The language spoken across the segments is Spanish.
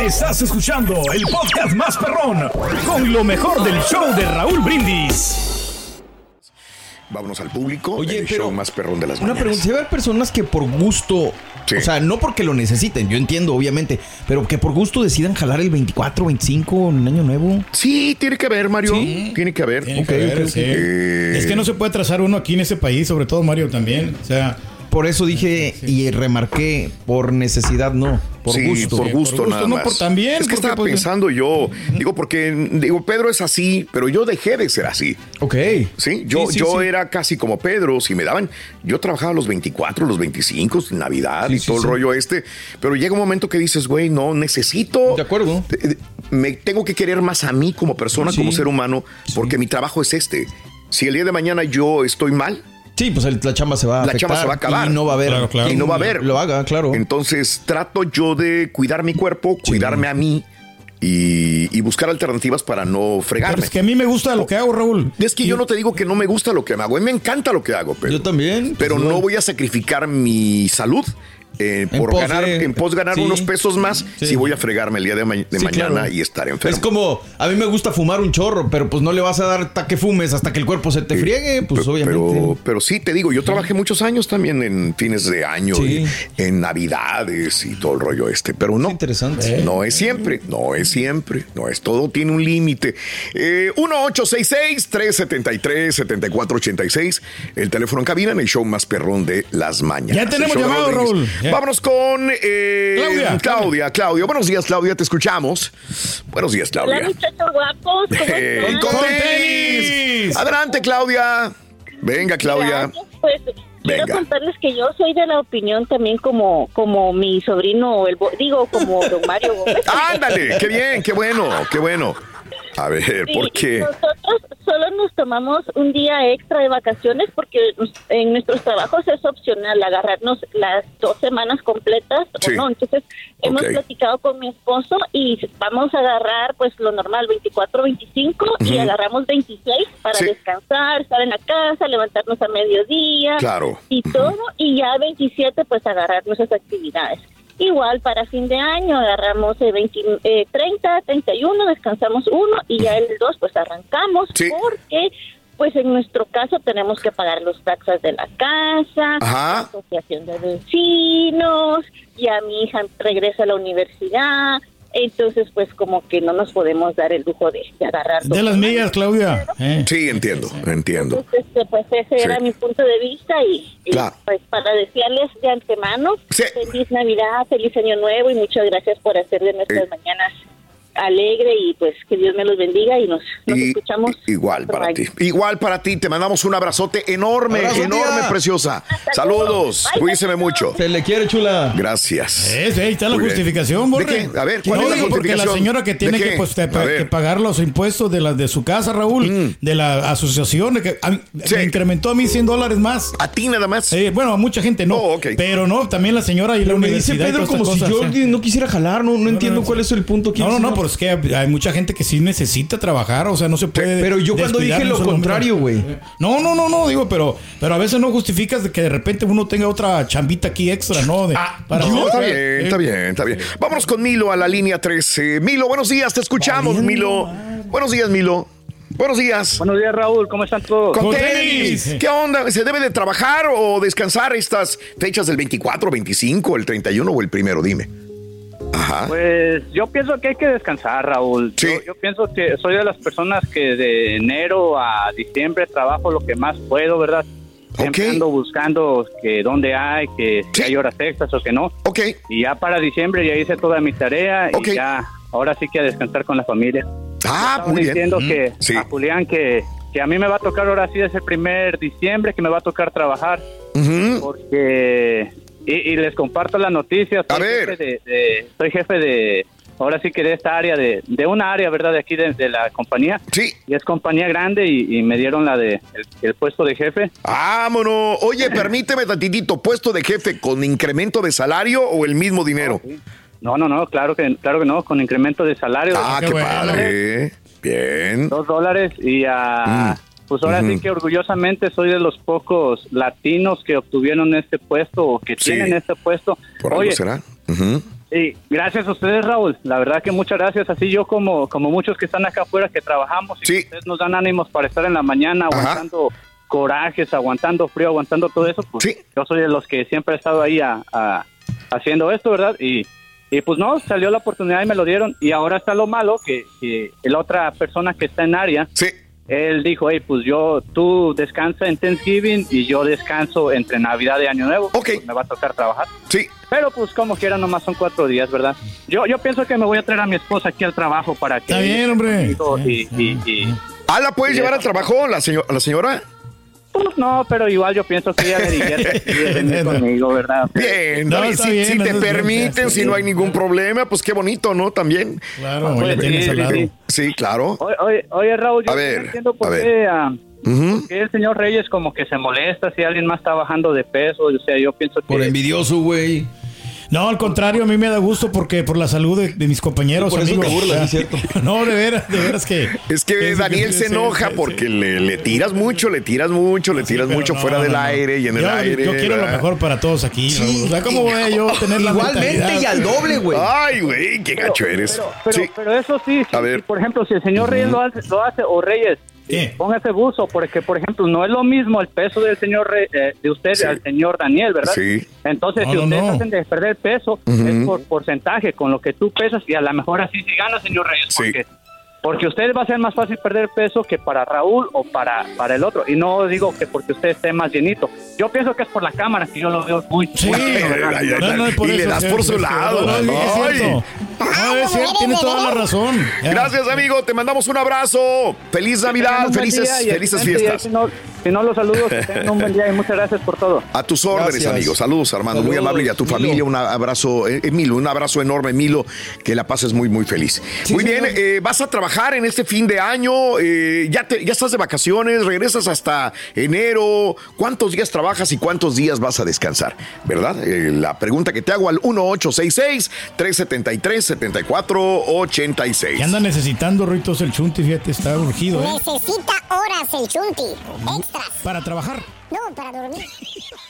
Estás escuchando el podcast más perrón con lo mejor del show de Raúl Brindis. Vámonos al público. Oye, el pero show más perrón de las Una mañanas. pregunta, si va a haber personas que por gusto, Sí. o sea, no porque lo necesiten, yo entiendo, obviamente, pero que por gusto decidan jalar el 24, 25 en Año Nuevo. Sí, tiene que haber, Mario. Sí. Tiene que haber. Tiene Ok, que ok, sí. Eh, Es que no se puede trazar uno aquí en ese país, sobre todo Mario también. O sea, Por eso dije y remarqué, por necesidad no, por sí, gusto. por Sí, gusto por gusto, nada no más. por también, Es que estaba pues, pensando yo, digo, porque, digo, Pedro es así, pero yo dejé de ser así. Ok. Sí, yo, Sí, sí, yo sí. era casi como Pedro, si me daban, yo trabajaba los 24, los 25, Navidad y sí, todo el rollo este, pero llega un momento que dices, güey, no, necesito... De acuerdo. Me tengo que querer más a mí como persona, Sí. como ser humano, porque mi trabajo es este. Si el día de mañana yo estoy mal, Sí, pues el- la chamba se va a La chamba afectar se va a acabar. Y no va a haber. Claro, claro. y no va a haber. Lo haga, claro. Entonces trato yo de cuidar mi cuerpo, cuidarme a mí y, y buscar alternativas para no pero fregarme. es que a mí me gusta lo que hago, Raúl. Es que yo no te digo que no me gusta lo que hago, a mí me encanta lo que hago, pero, Yo también. pero pues, no voy a sacrificar mi salud eh, En por pos ganar, de- en pos ganar sí. unos pesos más Sí. si voy a fregarme el día de, ma- de Sí, mañana claro. y estar enfermo. Es como, a mí me gusta fumar un chorro, pero pues no le vas a dar hasta que fumes hasta que el cuerpo se te friegue, pues obviamente. Pero, pero sí, te digo, yo trabajé muchos años también en fines de año, Sí. y en navidades y todo el rollo este, pero no. Es interesante. No es siempre, no es siempre, no es todo, tiene un límite. Eh, 1-866-373-7486, el teléfono en cabina en el show más perrón de las mañanas. Ya tenemos llamado. Raúl. Ya. Vámonos con eh, Claudia. Claudia, Claudia. Buenos días, Claudia, te escuchamos. Buenos días, Hola Claudia. muchachos guapos, ¿cómo Eh, están? con ¡Con tenis. tenis! Adelante, Claudia. Venga, Claudia. Gracias, Pues quiero Venga. contarles que yo soy de la opinión también como como mi sobrino, el bo- digo como don Mario Gómez. Ándale, qué bien, qué bueno, qué bueno. A ver, Sí, ¿por qué? Nosotros solo nos tomamos un día extra de vacaciones porque en nuestros trabajos es opcional agarrarnos las dos semanas completas Sí. o no. Entonces hemos platicado con mi esposo y vamos a agarrar pues lo normal 24, 25 y agarramos 26 para Sí. descansar, estar en la casa, levantarnos a mediodía Claro. y todo y ya 27 pues agarrar nuestras actividades. Igual para fin de año agarramos eh, 20, eh, 30, 31, descansamos uno y ya el 2 pues arrancamos Sí. porque pues en nuestro caso tenemos que pagar los taxas de la casa, Ajá. la asociación de vecinos, ya mi hija regresa a la universidad, entonces pues como que no nos podemos dar el lujo de, de agarrar De las millas, Claudia. Eh. Sí, entiendo, entiendo. entonces, este, pues ese Sí. era mi punto de vista y, y, Claro. pues para desearles de antemano Sí. feliz Navidad, feliz Año Nuevo y muchas gracias por hacer de nuestras Eh. mañanas alegre y pues que Dios me los bendiga y nos, nos Y- escuchamos. igual para ti. Igual para ti. Te mandamos un abrazote enorme, Abrazo, enorme, tía. preciosa. Hasta Saludos. luego. Bye, Cuídese bye. mucho. Se le quiere, chula. Gracias. Es, ahí está la Muy bien. justificación, ¿De Borre. qué? A ver, ¿cuál no, es la digo, porque la justificación? señora que tiene ¿De que, pues, te- que pagar los impuestos de, la, de su casa, Raúl, Mm. de la asociación, de que a Sí. me incrementó a mí 100 dólares más. A ti nada más. Eh, bueno, a mucha gente no. Oh. Pero no, también la señora y la Pero me dice Pedro como si yo eh. no quisiera jalar, no, no entiendo no, cuál es el punto. No, no, no, pero es que hay mucha gente que sí necesita trabajar, o sea, no se puede. Pero yo cuando dije lo contrario, güey. No, no, no, no, digo, pero, pero a veces no justificas de que de repente uno tenga otra chambita aquí extra, ¿no? De- para No, está bien, eh, está bien, está bien. Vámonos con Milo a la línea 13. Milo, buenos días, te escuchamos, Milo. Buenos días, Milo. Buenos días. Buenos días, Raúl. ¿Cómo están todos? Con tenis. ¿Qué onda? ¿Se debe de trabajar o descansar estas fechas del 24, 25, el 31 o el primero? Dime. Ajá. Pues yo pienso que hay que descansar, Raúl. Sí. Yo, yo pienso que soy de las personas que de enero a diciembre trabajo lo que más puedo, ¿verdad? Siempre ando buscando que dónde hay, que si Sí. hay horas extras o que no. Ok. Y ya para diciembre ya hice toda mi tarea y ya, ahora sí que a descansar con la familia. Ah, muy bien. diciendo que Sí. a Julián que, que a mí me va a tocar ahora sí es el primer diciembre que me va a tocar trabajar Ujú. porque y, y les comparto la noticia. A Soy ver. jefe de, de- soy jefe de ahora sí que de esta área de, de una área, verdad, de aquí de, de la compañía. Sí. Y es compañía grande y, y me dieron la de el, el puesto de jefe. Vámonos. Oye, permíteme tantitito, ¿puesto de jefe con incremento de salario o el mismo dinero? No, no, no, claro que claro que no, con incremento de salario Ah, qué qué bueno. padre. Bien. dos dólares y ah, pues ahora sí que orgullosamente soy de los pocos latinos que obtuvieron este puesto o que Sí. tienen este puesto. ¿Por algo Oye, será? Ujú. Y gracias a ustedes, Raúl. La verdad que muchas gracias. Así yo como, como muchos que están acá afuera que trabajamos y Sí. que ustedes nos dan ánimos para estar en la mañana Ajá. aguantando corajes, aguantando frío, aguantando todo eso. Pues Sí. yo soy de los que siempre he estado ahí a- a- haciendo esto, ¿verdad? Y, y pues no, salió la oportunidad y me lo dieron. Y ahora está lo malo que, que la otra persona que está en área, Sí. Él dijo, hey, pues yo, tú descansa en Thanksgiving y yo descanso entre Navidad y Año Nuevo. Ok. Pues me va a tocar trabajar. Sí. Pero pues como quiera, nomás son cuatro días, ¿verdad? Yo yo pienso que me voy a traer a mi esposa aquí al trabajo para que... Está bien, hombre. Y, y, y- ¿Ah, la puedes llevar al trabajo, la, señor- la señora? No, pero igual yo pienso que ella le divierte sí, de venir conmigo, ¿verdad? Bien, No, David, si, bien, si te bien, permiten, si no hay ningún problema, pues qué bonito, ¿no? También. Claro, pues, tienes sí, al lado. sí, Sí, claro. Oye, oye, oye, Raúl, yo A ver, no entiendo por a ver. qué, ah, Ujú. que el señor Reyes como que se molesta si alguien más está bajando de peso. O sea, yo pienso que... Por envidioso, güey. No, al contrario, a mí me da gusto porque por la salud de, de mis compañeros, Sí, por eso amigos. te burlas, o sea, ¿sí es cierto? No, de veras, de veras que. Es que es- Daniel se enoja porque le, le tiras mucho, le tiras mucho, le tiras mucho no, fuera no, del no. aire y en el Yo- aire. Yo quiero lo mejor para todos aquí. O sea, ¿cómo voy a yo tener la Igualmente y al doble, güey. Ay, güey, qué gacho eres. Pero, pero, Sí. pero eso sí, A ver. sí, por ejemplo, si el señor Reyes lo hace, lo hace, o Reyes, ¿Qué? póngase buzo, porque, por ejemplo, no es lo mismo el peso del señor eh, de usted Sí. al señor Daniel, ¿verdad? Sí. Entonces, No, si ustedes no. hacen de perder peso, es por porcentaje, con lo que tú pesas, y a lo mejor así sí gana, señor Reyes, Sí. porque... Porque a usted va a ser más fácil perder peso que para Raúl o para, para el otro. Y no digo que porque usted esté más llenito. Yo pienso que es por la cámara, que yo lo veo muy... Sí, muy ay, ay, no, no, por y le eso, das es- por su lado. No, no, es Ay. cierto. No, es cierto, tienes toda la razón. Ya. Gracias, amigo. Te mandamos un abrazo. Feliz Navidad, felices, felices fiestas. Si no, si no los saludo, que tengan un buen día y muchas gracias por todo. A tus órdenes, Gracias. amigos. Saludos, Armando. Muy Saludos, amable. Y a tu Milo. familia, un abrazo, eh, eh, Milo, un abrazo enorme, Milo. Que la pases muy, muy feliz. muy bien, eh, vas a trabajar en este fin de año. eh, ya, te, ya estás de vacaciones, regresas hasta enero. ¿Cuántos días trabajas y cuántos días vas a descansar? ¿Verdad? Eh, la pregunta que te hago al 1866-373-7486. ¿Qué anda necesitando, Ritos, el chunti? Fíjate, está urgido, ¿eh? Necesita horas el chunti. Extras. Para trabajar. No, para dormir.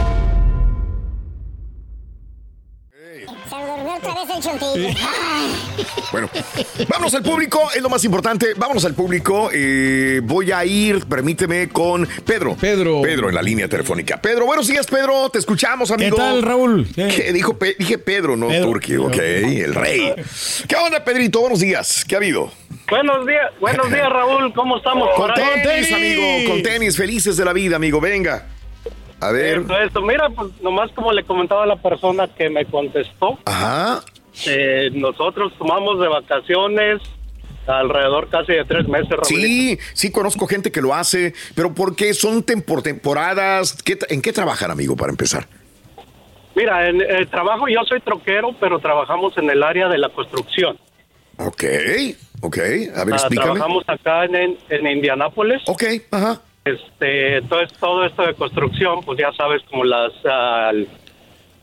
Otra vez el chuntillo. Bueno, vámonos al público, es lo más importante. Vámonos al público. Eh, voy a ir, permíteme, con Pedro. Pedro. Pedro en la línea telefónica. Pedro, buenos días, Pedro. Te escuchamos, ¿Qué amigo. tal, Raúl? ¿Qué? ¿Qué dijo? Pe- dije Pedro, no Pedro. Turki. Ok, el rey. ¿Qué onda, Pedrito? Buenos días. ¿Qué ha habido? Buenos días, buenos días, Raúl. ¿Cómo estamos? Con por ahí? tenis, amigo. Con tenis. Felices de la vida, amigo. Venga. A ver. Mira, pues nomás como le comentaba a la persona que me contestó, Ajá. eh, nosotros tomamos de vacaciones alrededor casi de tres meses. Sí, sí conozco gente que lo hace, pero ¿por qué son tem- por temporadas? ¿Qué tra- ¿En qué trabajan, amigo, para empezar? Mira, en el trabajo yo soy troquero, pero trabajamos en el área de la construcción. Ok, ok. A ver, Ah, explícame. trabajamos acá en, en Indianápolis. Ok, ajá. Este, entonces todo esto de construcción, pues ya sabes como las el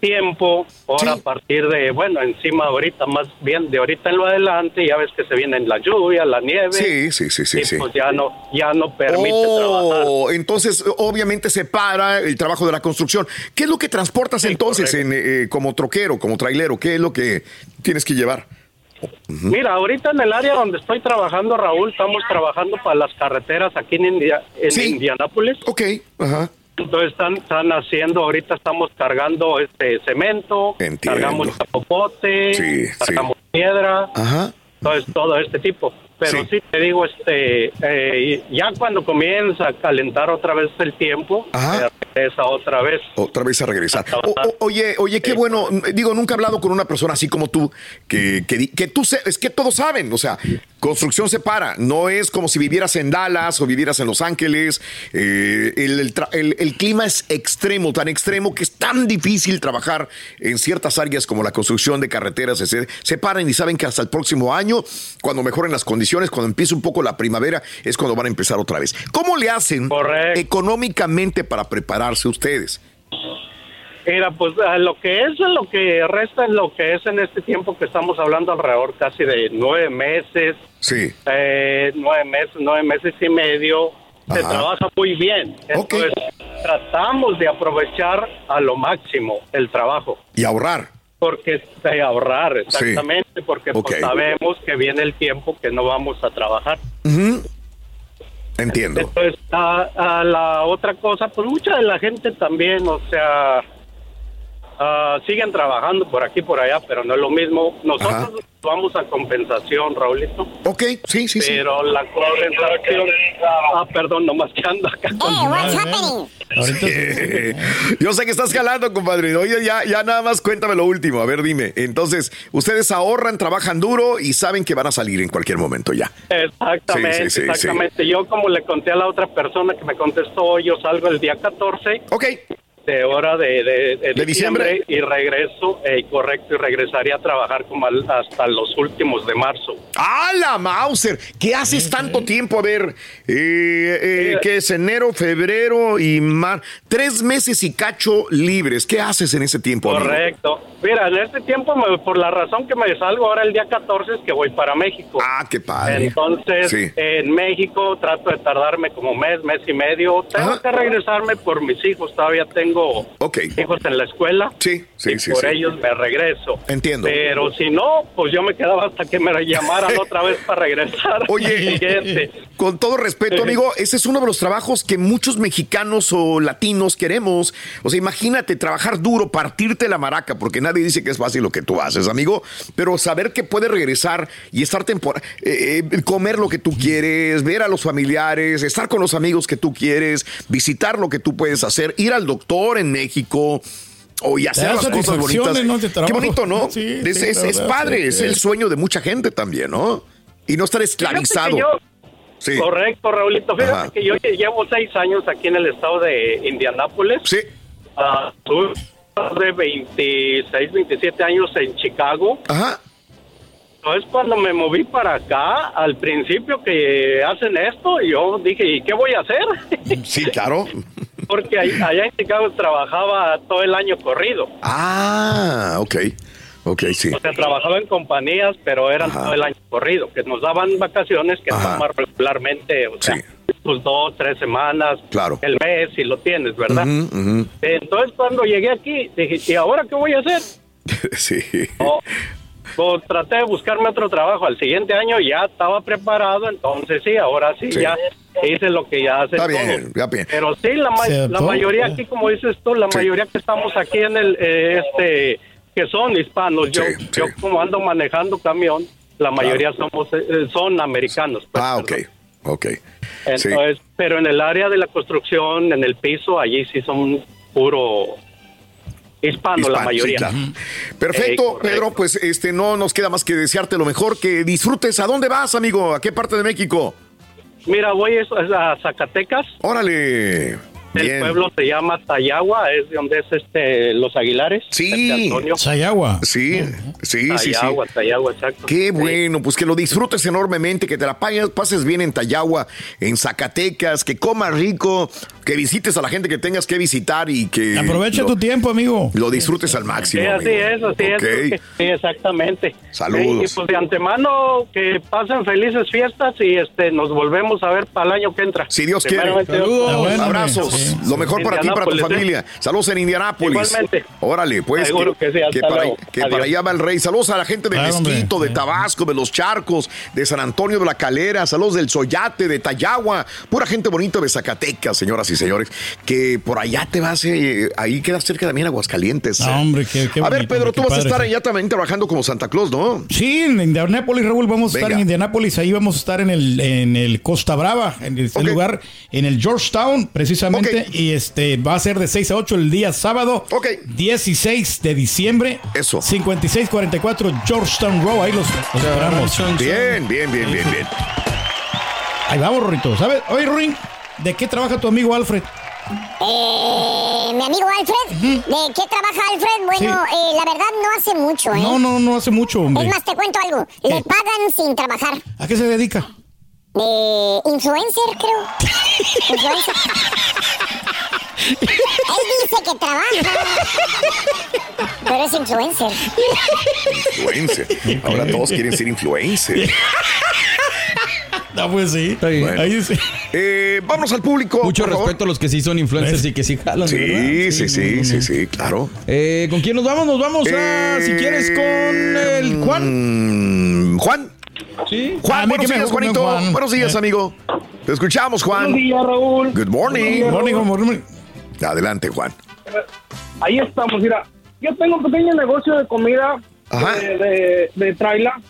tiempo, ahora Sí. a partir de, bueno, encima ahorita más bien de ahorita en lo adelante, ya ves que se viene la lluvia, la nieve. Sí, sí, sí, sí, y sí. pues ya no ya no permite trabajar. Oh, entonces obviamente se para el trabajo de la construcción. ¿Qué es lo que transportas entonces en, eh, como troquero, como trailero? ¿Qué es lo que tienes que llevar? Mira, ahorita en el área donde estoy trabajando, Raúl, estamos trabajando para las carreteras aquí en, India, en Sí. Indianápolis. Ok, ajá. Entonces están, están haciendo, ahorita estamos cargando este cemento, Entiendo. cargamos chapopote, Sí, cargamos piedra, Ajá. entonces todo este tipo. Pero Sí. sí, te digo, este, eh, ya cuando comienza a calentar otra vez el tiempo, Ajá. regresa otra vez. Otra vez a regresar. O- o- oye, oye, qué bueno. Digo, nunca he hablado con una persona así como tú, que, que, que tú se- es que todos saben, o sea, construcción se para. No es como si vivieras en Dallas o vivieras en Los Ángeles. Eh, el, el tra- el- el clima es extremo, tan extremo que es tan difícil trabajar en ciertas áreas como la construcción de carreteras. Se, se paran y saben que hasta el próximo año, cuando mejoren las condiciones, cuando empiece un poco la primavera, es cuando van a empezar otra vez. ¿Cómo le hacen Correcto. económicamente para prepararse ustedes? Mira, pues a lo que es, lo que resta en lo que es en este tiempo que estamos hablando alrededor casi de nueve meses, Sí. eh, nueve meses, nueve meses y medio, se trabaja muy bien. Entonces, tratamos de aprovechar a lo máximo el trabajo. Y ahorrar. Porque de ahorrar, exactamente, porque pues, sabemos que viene el tiempo que no vamos a trabajar. Ujú. Entiendo. Entonces, a, a la otra cosa, pues mucha de la gente también, o sea, ah, siguen trabajando por aquí, por allá, pero no es lo mismo. Nosotros Ajá. vamos a compensación, Raulito, Ok, sí, sí, sí. pero la compensación... Ah, perdón, nomás que ando acá con... Hey, what's happening? Yo sé que estás jalando, compadre. Oye, ya, ya nada más cuéntame lo último. A ver, dime. Entonces, ustedes ahorran, trabajan duro y saben que van a salir en cualquier momento ya. Exactamente, Sí, sí, sí, exactamente. Yo como le conté a la otra persona que me contestó, yo salgo el día 14 Ok, de hora de, de, de ¿De diciembre? y regreso, eh, correcto, y regresaría a trabajar como al- hasta los últimos de marzo. ¡Ah, la Mauser! ¿Qué haces tanto tiempo? A ver, eh, eh, ¿qué es enero, febrero y mar? Tres meses y cacho libres. ¿Qué haces en ese tiempo, amigo? Correcto. Mira, en este tiempo, me- por la razón que me salgo ahora el día 14 es que voy para México. Ah, qué padre. Entonces, Sí. en México trato de tardarme como mes, mes y medio. Tengo Ajá. que regresarme por mis hijos. Todavía tengo Ok. hijos en la escuela. Sí, sí, y sí, por sí. ellos me regreso. Entiendo. Pero si no, pues yo me quedaba hasta que me llamaran otra vez para regresar. Oye, Siguiente. con todo respeto, amigo, ese es uno de los trabajos que muchos mexicanos o latinos queremos. O sea, imagínate trabajar duro, partirte la maraca, porque nadie dice que es fácil lo que tú haces, amigo, pero saber que puedes regresar y estar temporada, comer lo que tú quieres, ver a los familiares, estar con los amigos que tú quieres, visitar lo que tú puedes hacer, ir al doctor en México. O y hacer las cosas bonitas. Qué bonito, ¿no? Sí, es, sí, es- es padre, sí, es el sueño de mucha gente también, ¿no? Y no estar esclavizado. yo-. Correcto, Raulito. Fíjate Ajá. que yo llevo seis años aquí en el estado de Indianápolis. Sí. Tuve de 26, 27 años en Chicago. Ajá. Entonces, cuando me moví para acá, al principio que hacen esto, yo dije, ¿y qué voy a hacer? Sí, claro. Porque allá en Chicago trabajaba todo el año corrido. Ah, ok. Ok, sí. O sea, trabajaba en compañías, pero eran todo el año corrido, que nos daban vacaciones que Ajá. toman regularmente, o sea, pues dos, tres semanas, Claro. el mes, si lo tienes, ¿verdad? Entonces, cuando llegué aquí, dije, ¿y ahora qué voy a hacer? Sí. Pues traté de buscarme otro trabajo. Al siguiente año ya estaba preparado, entonces sí, ahora sí, Sí. ya hice lo que ya hace Está todo. bien, ya bien. Pero sí, la, ma- ¿Se la mayoría aquí, como dices tú, la Sí. mayoría que estamos aquí en el, eh, este, que son hispanos, yo, yo como ando manejando camión, la mayoría somos, eh, eh, son americanos. pues, Ah, ok. Ok. Sí. Entonces, pero en el área de la construcción, en el piso, allí sí son puro hispano, la mayoría. sí, claro. Perfecto, Eh. Pedro, pues este no nos queda más que desearte lo mejor, que disfrutes. ¿A dónde vas, amigo? ¿A qué parte de México? Mira, voy a Zacatecas. Órale. El pueblo se llama Tayagua, es de donde es este Los Aguilares. Sí. Sayagua. Sí, sí, sí, sí. Tayagua, Tayagua, exacto. Qué bueno, pues que lo disfrutes enormemente, que te la pagues- pases bien en Tayagua, en Zacatecas, que comas rico, que visites a la gente que tengas que visitar y que Aprovecha lo, tu tiempo, amigo. lo disfrutes al máximo. Sí, así amigo. es, así es, Ok. porque- Sí, exactamente. Saludos. Y pues de antemano que pasen felices fiestas y este nos volvemos a ver para el año que entra. Si Dios quiere. Primeramente Dios. Lo mejor para ti y para tu ¿eh? familia. Saludos en Indianápolis. Igualmente. Órale, pues. Seguro que sí, para, que Adiós. para allá va el rey. Saludos a la gente de Claro, hombre. Mezquito, de Tabasco, de Los Charcos, de San Antonio de la Calera. Saludos del Soyate, de Tayagua. Pura gente bonita de Zacatecas, señoras y señores. Que por allá te vas, eh, ahí quedas cerca también Aguascalientes. No, hombre, qué, qué a ver, Pedro, hombre, tú vas a estar allá también trabajando como Santa Claus, ¿no? Sí, en Indianápolis, Raúl, vamos a estar en Indianápolis, ahí vamos a estar en el, en el Costa Brava, en ese lugar, en el Georgetown, precisamente, y este va a ser de 6 a 8 el día sábado, 16 de diciembre. Eso. 5644 Georgetown Row, ahí los, los esperamos. Bien, bien, bien, bien, bien. Ahí vamos, Rorito. ¿Sabes? Oye, Ruin, ¿de qué trabaja tu amigo Alfred? Eh, mi amigo Alfred, ¿de qué trabaja Alfred? Bueno, Sí. eh, la verdad no hace mucho, ¿eh? No, no, no hace mucho, hombre. Es más, te cuento algo. Le pagan sin trabajar. ¿A qué se dedica? De influencer, creo. influencer. Él dice que trabaja. Pero es influencer. Influencer. Ahora todos quieren ser influencer. No, pues sí. Bueno. Ahí sí. Eh, vámonos al público. Mucho por favor. respeto a los que sí son influencers y que sí jalan. Sí, verdad. sí, sí, sí, sí, claro. Eh, ¿Con quién nos vamos? Nos vamos a, si quieres, con el Juan. Mm, Juan. Sí. Juan, A mí buenos días, Juanito. Juan. Buenos días, Eh. amigo. Te escuchamos, Juan. Buenos días, Raúl. Good morning. Días, Morning, morning. Adelante, Juan. Ahí estamos, mira. Yo tengo un pequeño negocio de comida Ajá. de, de, de traila.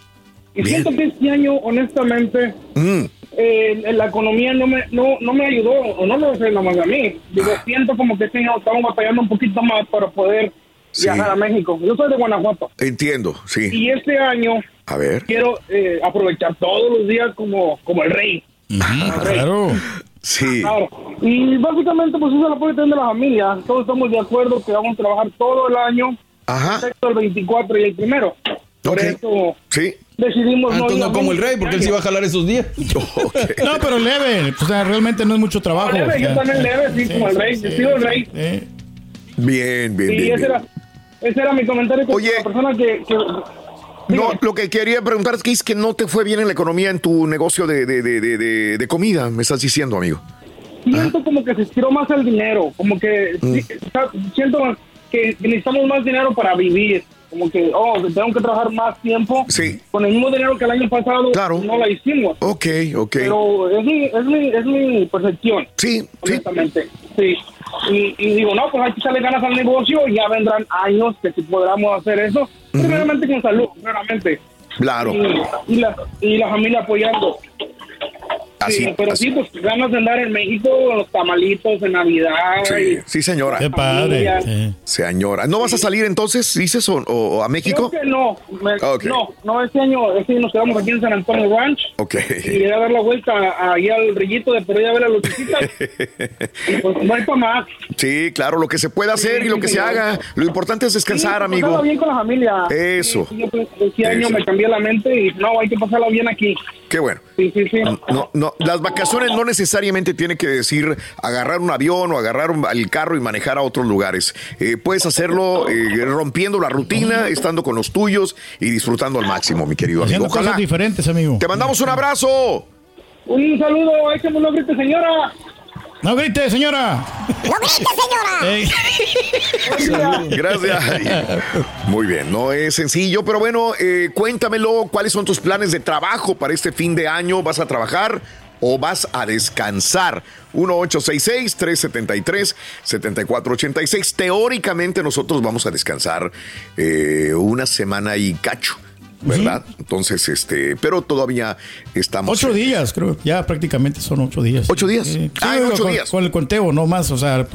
Y siento que este año, honestamente, Mm, eh, la economía no me, no, no me ayudó, o no me sé nomás a mí. Digo, Ah. siento como que este año estamos batallando un poquito más para poder Sí. viajar a México. Yo soy de Guanajuato. entiendo, sí. Y este año A ver. quiero eh, aprovechar todos los días como, como el rey. Claro. Sí. Claro. Y básicamente, pues eso es el apoyo también de la familia. Todos estamos de acuerdo que vamos a trabajar todo el año, Ajá. excepto el 24 y el primero. Por Ok. eso Sí. decidimos Ah, no ir como el rey, porque él sí va a jalar esos días. No, pero leve. O sea, realmente no es mucho trabajo. Leve, o yo también leve, sí, como el rey. Yo sigo el rey. Sí. Bien, bien, Y bien. ese bien. era, ese era mi comentario con Oye. la persona que... que No, lo que quería preguntar es que es que no te fue bien en la economía en tu negocio de, de, de, de, comida, me estás diciendo, amigo. siento como que se estiró más el dinero, como que Mm. sí, siento que necesitamos más dinero para vivir, como que, oh, tengo que trabajar más tiempo. Sí. Con el mismo dinero que el año pasado no la hicimos. Ok, ok. Pero es mi, es mi, es mi percepción. Sí, honestamente. Sí. Y, y digo, no, pues hay que echarle ganas al negocio y ya vendrán años que si podamos hacer eso. Primeramente con salud, claramente. Claro. Y, y la, y la familia apoyando. Así, sí, pero así. sí, pues ganas de andar en México, los tamalitos de Navidad. Sí, y- sí, señora. Qué padre. Sí. Señora. ¿No vas a salir entonces, dices, o, o- a México? Creo que no, me- Ok. no, no, este año, este año nos quedamos aquí en San Antonio Ranch Ok. y iré a dar la vuelta ahí al rillito de Perú y a ver a los pues no hay para más. Sí, claro, lo que se pueda hacer y lo que se haga. Lo importante es descansar, Sí, amigo. bien con la familia. Eso. Sí, sí, yo este año Eso. me cambié la mente y no, hay que pasarla bien aquí. Qué bueno. Sí, sí, sí. No, no, las vacaciones no necesariamente tienen que decir agarrar un avión o agarrar un- el carro y manejar a otros lugares. Eh, puedes hacerlo eh, rompiendo la rutina, estando con los tuyos y disfrutando al máximo, mi querido amigo. Haciendo Ojalá. cosas diferentes, amigo. Te mandamos un abrazo. Un saludo, échame un grito, señora. No grite, señora. ¡No grites, señora! Gracias. Muy bien, no es sencillo, pero bueno, eh, cuéntamelo, ¿cuáles son tus planes de trabajo para este fin de año? ¿Vas a trabajar o vas a descansar? 1866-373-7486. Teóricamente nosotros vamos a descansar eh, una semana y cacho. ¿Verdad? Entonces, este, pero todavía estamos. Ocho días, creo. Ya prácticamente son ocho días. ¿Ocho días? Sí. Ah, Sí, ocho con, días. Con el conteo, no más. O sea,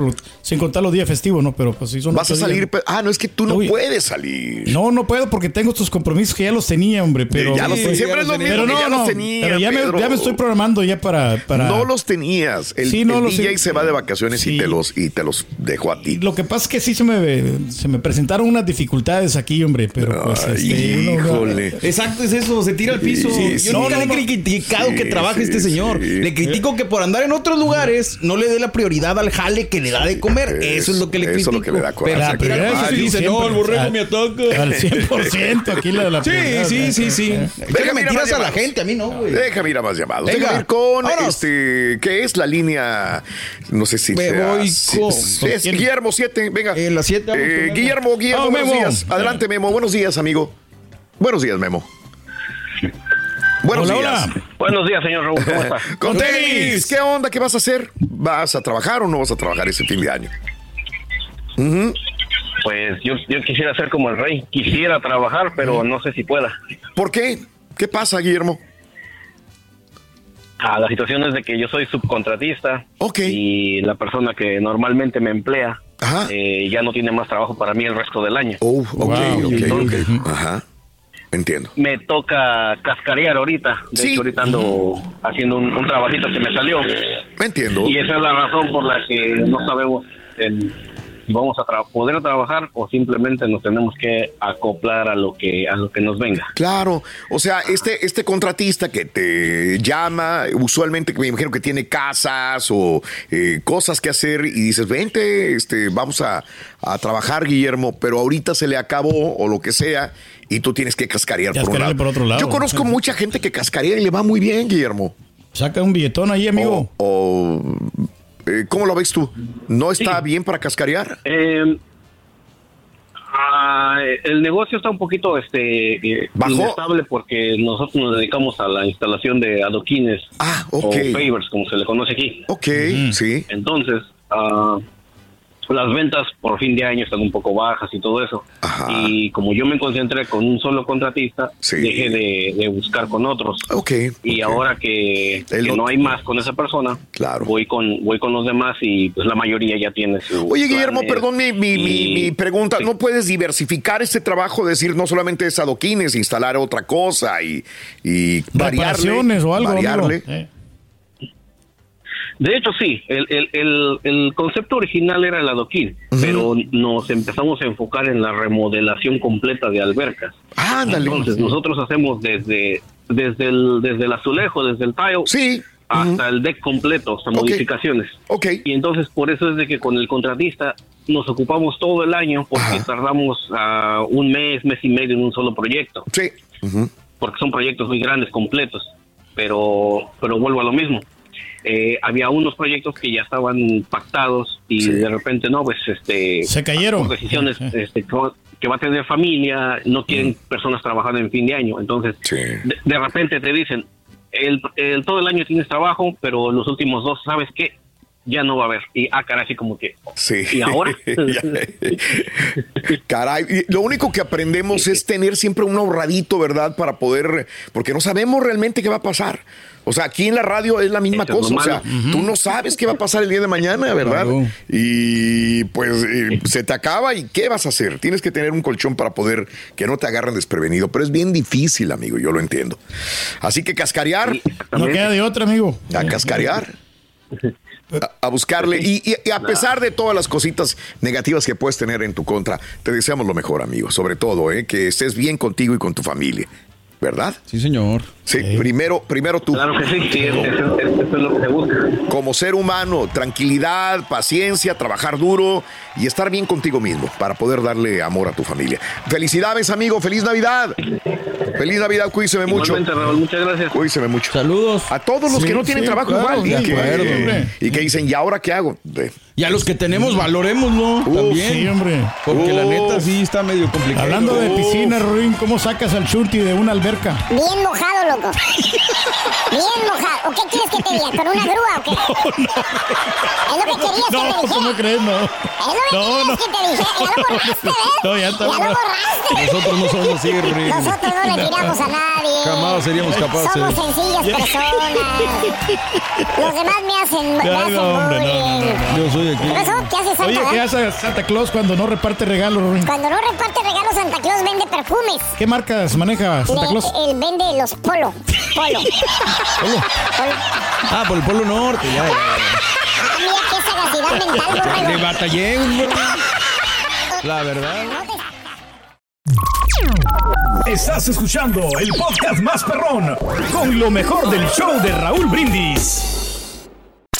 sin contar los días festivos, ¿no? Pero pues sí son Vas a salir. días. Ah, no, es que tú no puedes salir. No, no puedo porque tengo estos compromisos que ya los tenía, hombre. Pero, Ya los- siempre es lo mismo pero que no, ya los tenía, pero ya me, ya me estoy programando ya para. para No los tenías. El, Sí, no el los DJ se va de vacaciones y Sí. te los y te los dejó a ti. Lo que pasa es que sí se me, se me presentaron unas dificultades aquí, hombre. Pero pues. Ay, este, uno- híjole. Exacto, es eso, se tira al piso. Sí, Yo sí. nunca No, le he criticado Sí, que trabaje sí, este señor. sí. Le critico que por andar en otros lugares no le dé la prioridad al jale que le da de comer. Es- eso es lo que le eso es critico. lo que le da coraje. Pero La prioridad sí, dice, siempre. no, el borrego me ataca. Al 100% aquí la de la Sí, prioridad, sí, sí, sí. mira, mentiras a la gente, a mí no, güey. Déjame ir a más llamados. Venga, Déjame ir con este. ¿Qué es la línea? No sé si Me sea- voy sí, con- sí, es ¿quién? Guillermo 7. Venga. Eh, la siete, vamos Eh, con Memo. Guillermo, Guillermo, buenos Memo. días. Adelante, Memo. Buenos días, amigo. Buenos días, Memo. Buenos Hola, días. hola. Buenos días, señor Raúl. ¿Cómo está? Con tenis. ¿Qué onda? ¿Qué vas a hacer? ¿Vas a trabajar o no vas a trabajar ese fin de año? Pues yo, yo quisiera ser como el rey. Quisiera trabajar, pero no sé si pueda. ¿Por qué? ¿Qué pasa, Guillermo? Ah, la situación es de que yo soy subcontratista Ok. y la persona que normalmente me emplea Ajá. eh, ya no tiene más trabajo para mí el resto del año. Oh, ok, Wow. ok, Entonces- ok. Ajá. Entiendo. Me toca cascarear ahorita. De Sí. hecho, ahorita ando haciendo un, un trabajito que me salió. Entiendo. Y esa es la razón por la que no sabemos el- vamos a tra- poder trabajar o simplemente nos tenemos que acoplar a lo que a lo que nos venga. Claro, o sea, este, este contratista que te llama, usualmente me imagino que tiene casas o eh, cosas que hacer y dices, vente, este, vamos a, a trabajar, Guillermo, pero ahorita se le acabó o lo que sea y tú tienes que cascarear por un Cascarearle lado. por otro lado. Yo conozco mucha gente que cascarea y le va muy bien, Guillermo. Saca un billetón ahí, amigo. O, o, eh, ¿Cómo lo ves tú? ¿No está bien para cascarear? Eh, ah, el negocio está un poquito este ¿Bajó? inestable porque nosotros nos dedicamos a la instalación de adoquines Ah, o favors como se le conoce aquí. Ok, sí. Entonces, ah, las ventas por fin de año están un poco bajas y todo eso. Ajá. Y como yo me concentré con un solo contratista, Sí. dejé de, de buscar con otros. Ok. Y ahora que, no hay más con esa persona, Claro. voy con voy con los demás y pues la mayoría ya tiene su Oye, Guillermo, perdón mi, mi, mi- y- mi pregunta. Sí. ¿No puedes diversificar este trabajo? Decir, no solamente es adoquines, instalar otra cosa y, y variarle. O algo, variarle. Eh. De hecho, sí, el, el, el, el concepto original era el adoquín, pero nos empezamos a enfocar en la remodelación completa de albercas. Ándale. Entonces, nosotros hacemos desde, desde, el, desde el azulejo, desde el tile, Sí. hasta el deck completo, hasta modificaciones. Ok. Y entonces, por eso es de que con el contratista nos ocupamos todo el año, porque Ajá. tardamos ah, un mes, mes y medio en un solo proyecto, Sí. Ujú. porque son proyectos muy grandes, completos. Pero, pero vuelvo a lo mismo. Eh, había unos proyectos que ya estaban pactados y Sí. de repente no, pues este Se cayeron. por decisiones este, que va- que va a tener familia, no quieren personas trabajando en fin de año, entonces Sí. de, de repente te dicen el, el- todo el año tienes trabajo, pero los últimos dos, ¿sabes qué? ya no va a haber. Y ah, caray, así como que. Sí. ¿Y ahora? caray, lo único que aprendemos es tener siempre un ahorradito, ¿verdad? Para poder, porque no sabemos realmente qué va a pasar. O sea, aquí en la radio es la misma cosa. o sea, tú no sabes qué va a pasar el día de mañana, ¿verdad? Y pues eh, se te acaba y ¿qué vas a hacer? Tienes que tener un colchón para poder que no te agarren desprevenido. Pero es bien difícil, amigo, yo lo entiendo. Así que cascarear. no queda de otra, amigo. A cascarear. A, buscarle. Y, a pesar de todas las cositas negativas que puedes tener en tu contra, te deseamos lo mejor, amigo. Sobre todo, ¿eh? que estés bien contigo y con tu familia. ¿verdad? Sí, señor. Sí, primero, primero tú. Claro que sí, sí, eso, es lo que se busca. Como ser humano, tranquilidad, paciencia, trabajar duro y estar bien contigo mismo para poder darle amor a tu familia. Felicidades, amigo, feliz Navidad. Feliz Navidad, cuídese mucho. Raúl, muchas gracias. Cuídese mucho. Saludos. A todos los que no tienen trabajo igual. Y que, y que dicen, ¿y ahora qué hago? Y a los que tenemos, valorémoslo también. Sí, hombre. Porque la neta sí está medio complicado. Hablando de piscina, Ruin, ¿cómo sacas al churti de una alberca? Bien mojado, loco. Bien mojado. ¿O qué quieres que te diga? ¿Con una grúa o qué? Es lo que querías no, que te dijera. ¿cómo crees? No. Es lo que no, querías no. que te dijera. Ya lo borraste, ¿ves? No, ya está. Ya lo borraste. Nosotros no somos así, Ruin. Nosotros no le tiramos a nadie. Jamás seríamos capaces. Somos sencillas personas. Los demás me hacen, me hacen no, hombre, no, bullying. no, no, Yo soy aquí. ¿Qué pasó? ¿Qué hace Santa? Oye, ¿qué hace Santa Claus cuando no reparte regalos, Ruin? Cuando no reparte regalos, Santa Claus vende perfumes. ¿Qué marcas maneja Santa Le- Claus? Él vende los polo. Polo. Polo. Ah, por el Polo Norte, ya. ya. Mira qué sagacidad mental, Le batallé, güey. La verdad. Estás escuchando el podcast más perrón con lo mejor del show de Raúl Brindis.